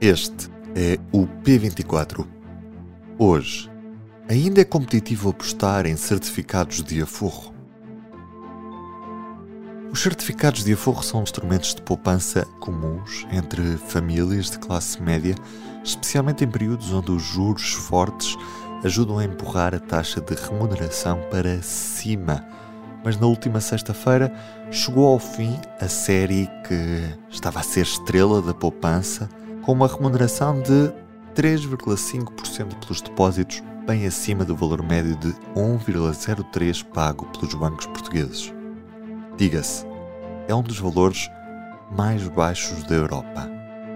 este é o P24. Hoje, ainda é competitivo apostar em certificados de aforro? Os certificados de aforro são instrumentos de poupança comuns entre famílias de classe média, especialmente em períodos onde os juros fortes ajudam a empurrar a taxa de remuneração para cima. Mas na última sexta-feira chegou ao fim a série que estava a ser estrela da poupança, com uma remuneração de 3,5% pelos depósitos, bem acima do valor médio de 1,03 pago pelos bancos portugueses. Diga-se, é um dos valores mais baixos da Europa.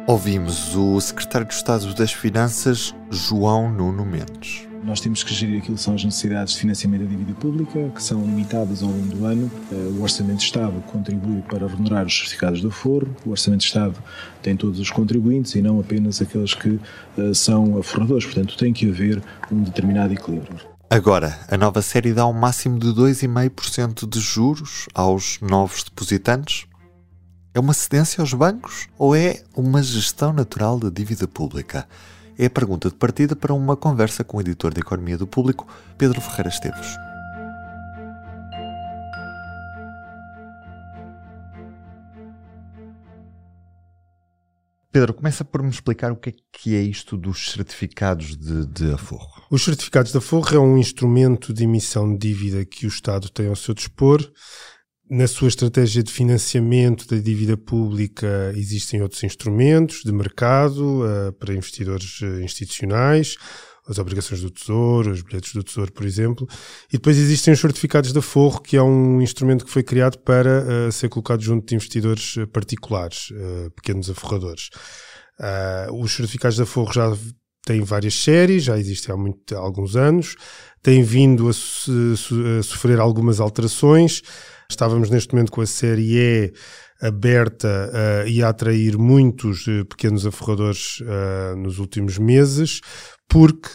Ouvimos o secretário de Estado das Finanças, João Nuno Mendes. Nós temos que gerir aquilo que são as necessidades de financiamento da dívida pública, que são limitadas ao longo do ano. Eh, o Orçamento de Estado contribui para remunerar os certificados de aforro. O Orçamento de Estado tem todos os contribuintes e não apenas aqueles que uh, são aforradores. Portanto, tem que haver um determinado equilíbrio. Agora, a nova série dá um máximo de 2,5% de juros aos novos depositantes? É uma cedência aos bancos ou é uma gestão natural da dívida pública? É a pergunta de partida para uma conversa com o editor de Economia do Público, Pedro Ferreira Esteves. Pedro, começa por me explicar o que é, que é isto dos certificados de, de, aforro. Os certificados de aforro é um instrumento de emissão de dívida que o Estado tem ao seu dispor na sua estratégia de financiamento da dívida pública existem outros instrumentos de mercado uh, para investidores uh, institucionais, as obrigações do Tesouro, os bilhetes do Tesouro, por exemplo, e depois existem os certificados de aforro, que é um instrumento que foi criado para uh, ser colocado junto de investidores particulares, pequenos aforradores. os certificados de aforro já têm várias séries, já existem há, muito, há alguns anos, têm vindo a, a sofrer algumas alterações. Estávamos neste momento com a série E aberta uh, e a atrair muitos uh, pequenos aforradores uh, nos últimos meses, porque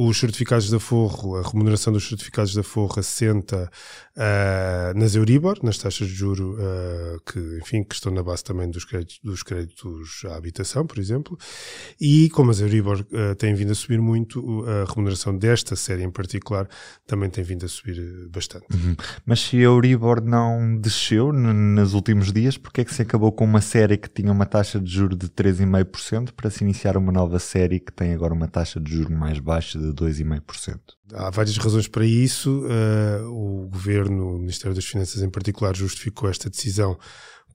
os certificados de aforro, a remuneração dos certificados de aforro assenta uh, nas Euribor, nas taxas de juro uh, que, enfim, que estão na base também dos créditos, dos créditos à habitação, por exemplo, e como as Euribor uh, têm vindo a subir muito, a remuneração desta série em particular também tem vindo a subir bastante. Uhum. Mas se a Euribor não desceu nos últimos dias, porque é que se acabou com uma série que tinha uma taxa de juro de 3,5% para se iniciar uma nova série que tem agora uma taxa de juro mais baixa de de 2,5%. Há várias razões para isso. Uh, o governo, o Ministério das Finanças em particular, justificou esta decisão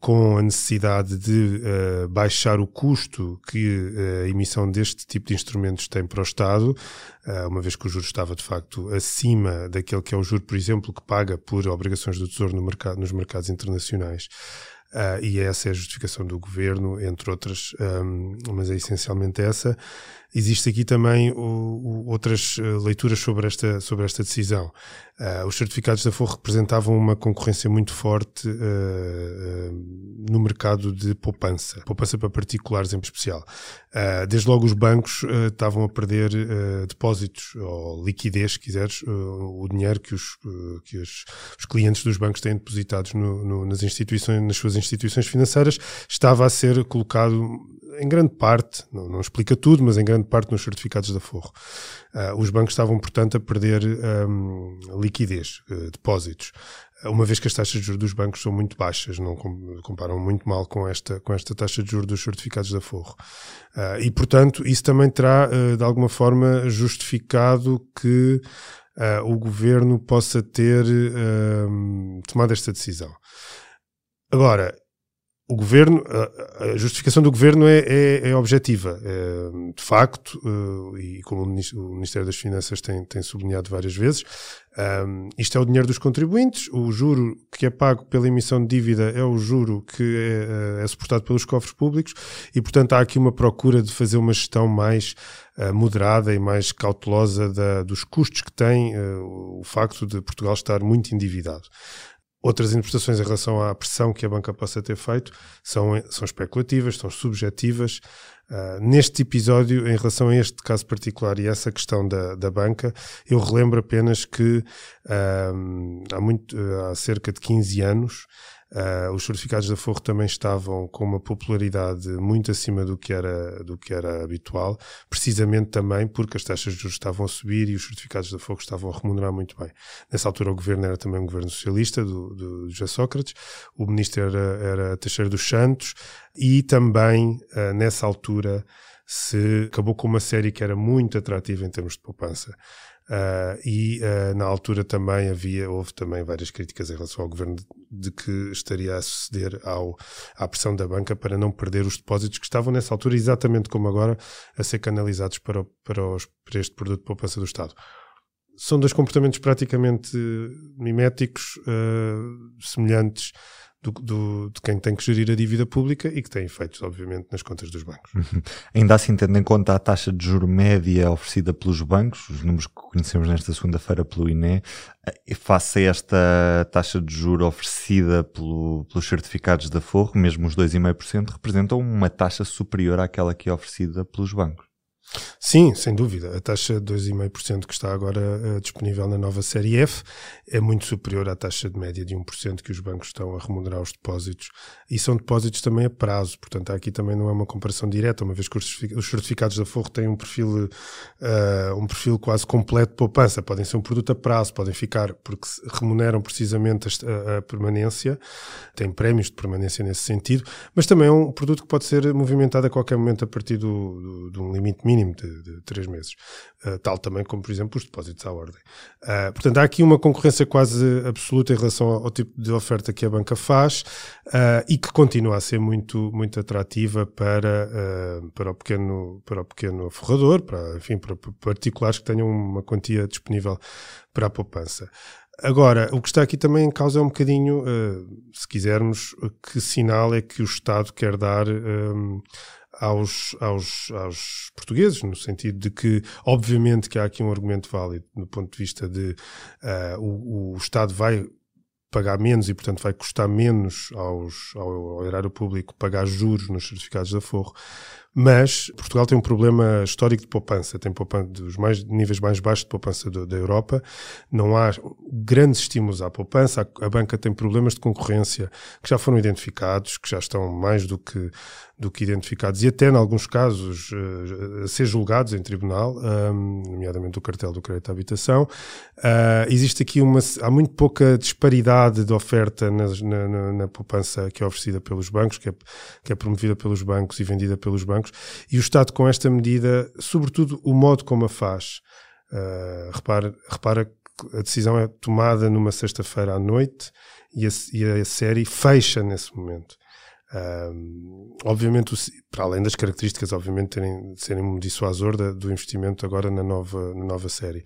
com a necessidade de uh, baixar o custo que uh, a emissão deste tipo de instrumentos tem para o Estado, uh, uma vez que o juro estava de facto acima daquele que é o juro, por exemplo, que paga por obrigações do Tesouro no mercado, nos mercados internacionais. Uh, e essa é a justificação do governo, entre outras, um, mas é essencialmente essa. Existe aqui também o, o, outras ah, leituras sobre esta, sobre esta decisão. Uh, os certificados de Aforro representavam uma concorrência muito forte uh, no mercado de poupança, poupança para particulares em especial. desde logo os bancos estavam a perder depósitos ou liquidez, se quiseres, o dinheiro que, os, que os, os, clientes dos bancos têm depositados no, no, nas instituições, nas suas instituições financeiras, estava a ser colocado em grande parte, não, não, explica tudo, mas em grande parte nos certificados de aforro. Uh, os bancos estavam, portanto, a perder um, liquidez, uh, depósitos, uma vez que as taxas de juros dos bancos são muito baixas, não comparam muito mal com esta, com esta taxa de juros dos certificados de aforro. Uh, e, portanto, isso também terá, de alguma forma, justificado que o governo possa ter tomado esta decisão. Agora, o governo, a, justificação do governo é, é, é objetiva. É, de facto, uh, e como o Ministério das Finanças tem, tem sublinhado várias vezes, um, isto é o dinheiro dos contribuintes, o juro que é pago pela emissão de dívida é o juro que é, eh, é suportado pelos cofres públicos e, portanto, há aqui uma procura de fazer uma gestão mais uh, moderada e mais cautelosa da, dos custos que tem o facto de Portugal estar muito endividado. Outras interpretações em relação à pressão que a banca possa ter feito são, são especulativas, são subjetivas. Uh, neste episódio, em relação a este caso particular e essa questão da, da banca, eu relembro apenas que uh, há, muito, uh, há cerca de 15 anos Uh, os certificados da Forro também estavam com uma popularidade muito acima do que, era, do que era habitual, precisamente também porque as taxas de juros estavam a subir e os certificados da Forro estavam a remunerar muito bem. Nessa altura o governo era também um governo socialista, do, do José Sócrates, o ministro era, era Teixeira dos Santos e também uh, nessa altura se acabou com uma série que era muito atrativa em termos de poupança. Uh, e uh, na altura também havia, houve também várias críticas em relação ao governo de, que estaria a ceder ao, à pressão da banca para não perder os depósitos que estavam nessa altura, exatamente como agora, a ser canalizados para, para, os, para este produto de poupança do Estado. São dois comportamentos praticamente miméticos, uh, semelhantes do, do, de quem tem que gerir a dívida pública e que tem efeitos, obviamente, nas contas dos bancos. Uhum. Ainda assim, tendo em conta a taxa de juro média oferecida pelos bancos, os números que conhecemos nesta segunda-feira pelo INE, eh, face a esta taxa de juro oferecida pelo, pelos certificados da Forro, mesmo os 2,5%, representam uma taxa superior àquela que é oferecida pelos bancos. Sim, sem dúvida. A taxa de 2,5% que está agora uh, disponível na nova série F é muito superior à taxa de média de 1% que os bancos estão a remunerar os depósitos. E são depósitos também a prazo, portanto, aqui também não é uma comparação direta, uma vez que os certificados da Forro têm um perfil, uh, um perfil quase completo de poupança. Podem ser um produto a prazo, podem ficar, porque remuneram precisamente a, a permanência, têm prémios de permanência nesse sentido, mas também é um produto que pode ser movimentado a qualquer momento a partir do, do, de um limite mínimo mínimo de, de três meses, uh, tal também como, por exemplo, os depósitos à ordem. Uh, portanto, há aqui uma concorrência quase absoluta em relação ao, ao tipo de oferta que a banca faz uh, e que continua a ser muito, muito atrativa para, para, o pequeno, para o pequeno forrador, para, enfim, para particulares que tenham uma quantia disponível para a poupança. Agora, o que está aqui também em causa é um bocadinho, uh, se quisermos, que sinal é que o Estado quer dar aos, aos, aos portugueses, no sentido de que, obviamente, que há aqui um argumento válido no ponto de vista de uh, o, o Estado vai pagar menos e, portanto, vai custar menos aos, ao, ao erário público pagar juros nos certificados de aforro. Mas Portugal tem um problema histórico de poupança, tem poupança dos mais, níveis mais baixos de poupança do, da Europa. Não há grandes estímulos à poupança. A, a, banca tem problemas de concorrência que já foram identificados, que já estão mais do que, do que identificados e até, em alguns casos, uh, a ser julgados em tribunal, um, nomeadamente o cartel do crédito à habitação. Uh, existe aqui uma. Há muito pouca disparidade de oferta na, na, na poupança que é oferecida pelos bancos, que é, que é promovida pelos bancos e vendida pelos bancos e o Estado com esta medida, sobretudo o modo como a faz, uh, repara, repara que a decisão é tomada numa sexta-feira à noite e a, e a, série fecha nesse momento. Obviamente, para além das características, obviamente, terem, serem um dissuasor da, do investimento agora na nova, na nova série,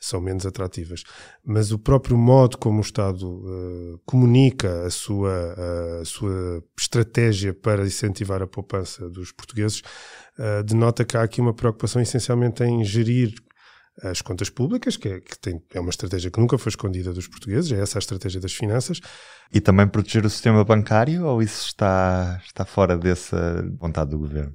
são menos atrativas. Mas o próprio modo como o Estado uh, comunica a sua, uh, a sua estratégia para incentivar a poupança dos portugueses uh, denota que há aqui uma preocupação essencialmente em gerir as contas públicas, que, é, que tem, é uma estratégia que nunca foi escondida dos portugueses, é essa a estratégia das finanças. E também proteger o sistema bancário ou isso está, está fora dessa vontade do governo?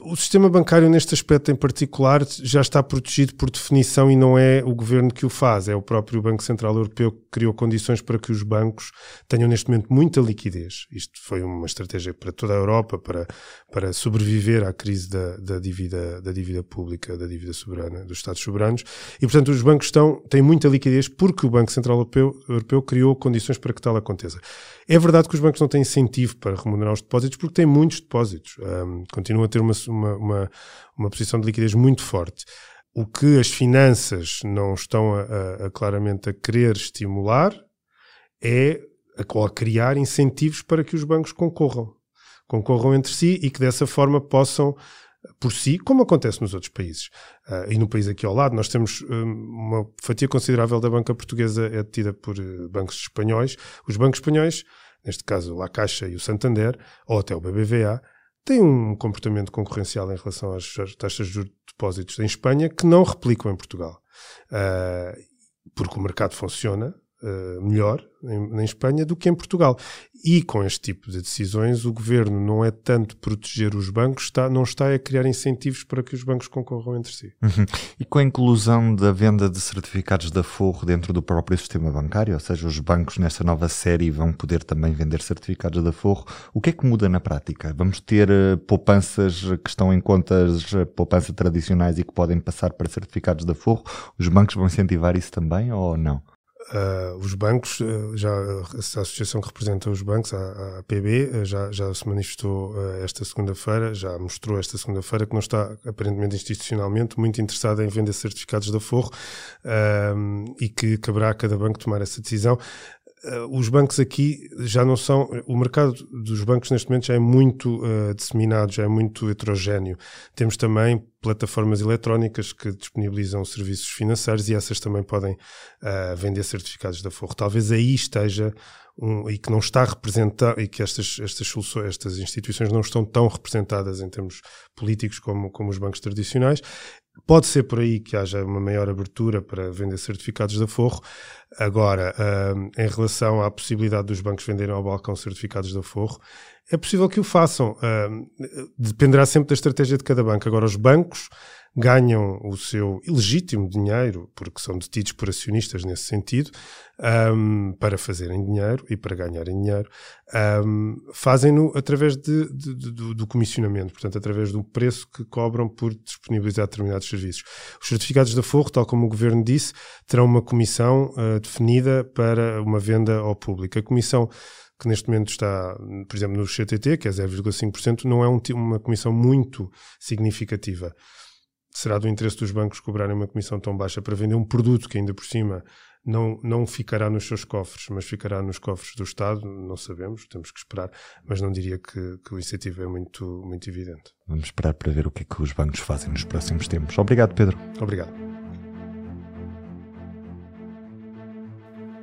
O sistema bancário, neste aspecto em particular, já está protegido por definição e não é o governo que o faz, é o próprio Banco Central Europeu que criou condições para que os bancos tenham neste momento muita liquidez. Isto foi uma estratégia para toda a Europa para, para sobreviver à crise da, da, dívida, da dívida pública, da dívida soberana, dos Estados soberanos. E, portanto, os bancos estão, têm muita liquidez porque o Banco Central Europeu, Europeu criou condições para que tal aconteça. É verdade que os bancos não têm incentivo para remunerar os depósitos porque têm muitos depósitos. Um, a ter uma, uma, uma, uma posição de liquidez muito forte. O que as finanças não estão a, a, a claramente a querer estimular é a, a criar incentivos para que os bancos concorram. Concorram entre si e que dessa forma possam por si, como acontece nos outros países. Uh, e no país aqui ao lado, nós temos um, uma fatia considerável da banca portuguesa é detida por uh, bancos espanhóis. Os bancos espanhóis, neste caso a Caixa e o Santander, ou até o BBVA, têm um comportamento concorrencial em relação às taxas de juros de depósitos em Espanha que não replicam em Portugal. Uh, porque o mercado funciona, uh, melhor em, em, Espanha do que em Portugal. E com este tipo de decisões, o governo não é tanto proteger os bancos, está, não está a criar incentivos para que os bancos concorram entre si. Uhum. E com a inclusão da venda de certificados da Forro dentro do próprio sistema bancário, ou seja, os bancos nesta nova série vão poder também vender certificados da Forro, o que é que muda na prática? Vamos ter uh, poupanças que estão em contas uh, poupança tradicionais e que podem passar para certificados da Forro? Os bancos vão incentivar isso também ou não? Uh, os bancos, uh, já a associação que representa os bancos, a, a PB, uh, já, já se manifestou esta segunda-feira, já mostrou esta segunda-feira que não está, aparentemente institucionalmente, muito interessada em vender certificados da Forro e que caberá a cada banco tomar essa decisão. Uh, os bancos aqui já não são. O mercado dos bancos neste momento já é muito uh, disseminado, já é muito heterogéneo. Temos também plataformas eletrónicas que disponibilizam serviços financeiros e essas também podem uh, vender certificados da Forro. Talvez aí esteja um, e que não está representado e que estas, estas soluções, estas instituições não estão tão representadas em termos políticos como, como os bancos tradicionais. Pode ser por aí que haja uma maior abertura para vender certificados da Forro. Agora, em relação à possibilidade dos bancos venderem ao balcão certificados da Forro, é possível que o façam. dependerá sempre da estratégia de cada banco. Agora, os bancos ganham o seu ilegítimo dinheiro, porque são detidos por acionistas nesse sentido, um, para fazerem dinheiro e para ganharem dinheiro, um, fazem-no através de, de, de, do, do, comissionamento, portanto, através do preço que cobram por disponibilizar determinados serviços. Os certificados da Forro, tal como o Governo disse, terão uma comissão uh, definida para uma venda ao público. A comissão que neste momento está, por exemplo, no CTT, que é 0,5%, não é um, uma comissão muito significativa será do interesse dos bancos cobrarem uma comissão tão baixa para vender um produto que ainda por cima não, não ficará nos seus cofres, mas ficará nos cofres do Estado, não sabemos, temos que esperar, mas não diria que, que o incentivo é muito, muito evidente. Vamos esperar para ver o que é que os bancos fazem nos próximos tempos. Obrigado, Pedro. Obrigado.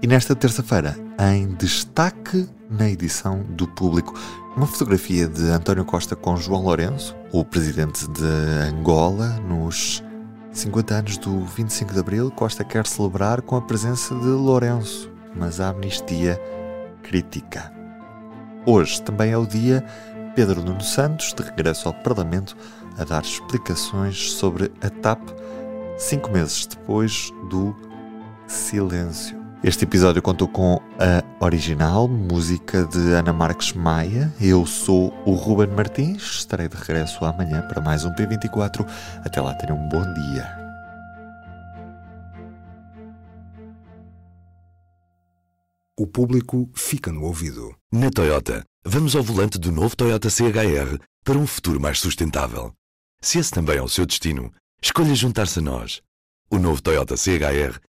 Nesta terça-feira, em destaque na edição do Público, uma fotografia de António Costa com João Lourenço, o presidente de Angola, nos 50 anos do 25 de Abril. Costa quer celebrar com a presença de Lourenço, mas a amnistia critica. Hoje também é o dia Pedro Nuno Santos, de regresso ao Parlamento, a dar explicações sobre a TAP, cinco meses depois do silêncio. Este episódio contou com a original música de Ana Marques Maia. Eu sou o Ruben Martins, estarei de regresso amanhã para mais um P24. Até lá, tenham um bom dia. O público fica no ouvido. Na Toyota, vamos ao volante do novo Toyota CHR para um futuro mais sustentável. Se esse também é o seu destino, escolha juntar-se a nós. O novo Toyota CHR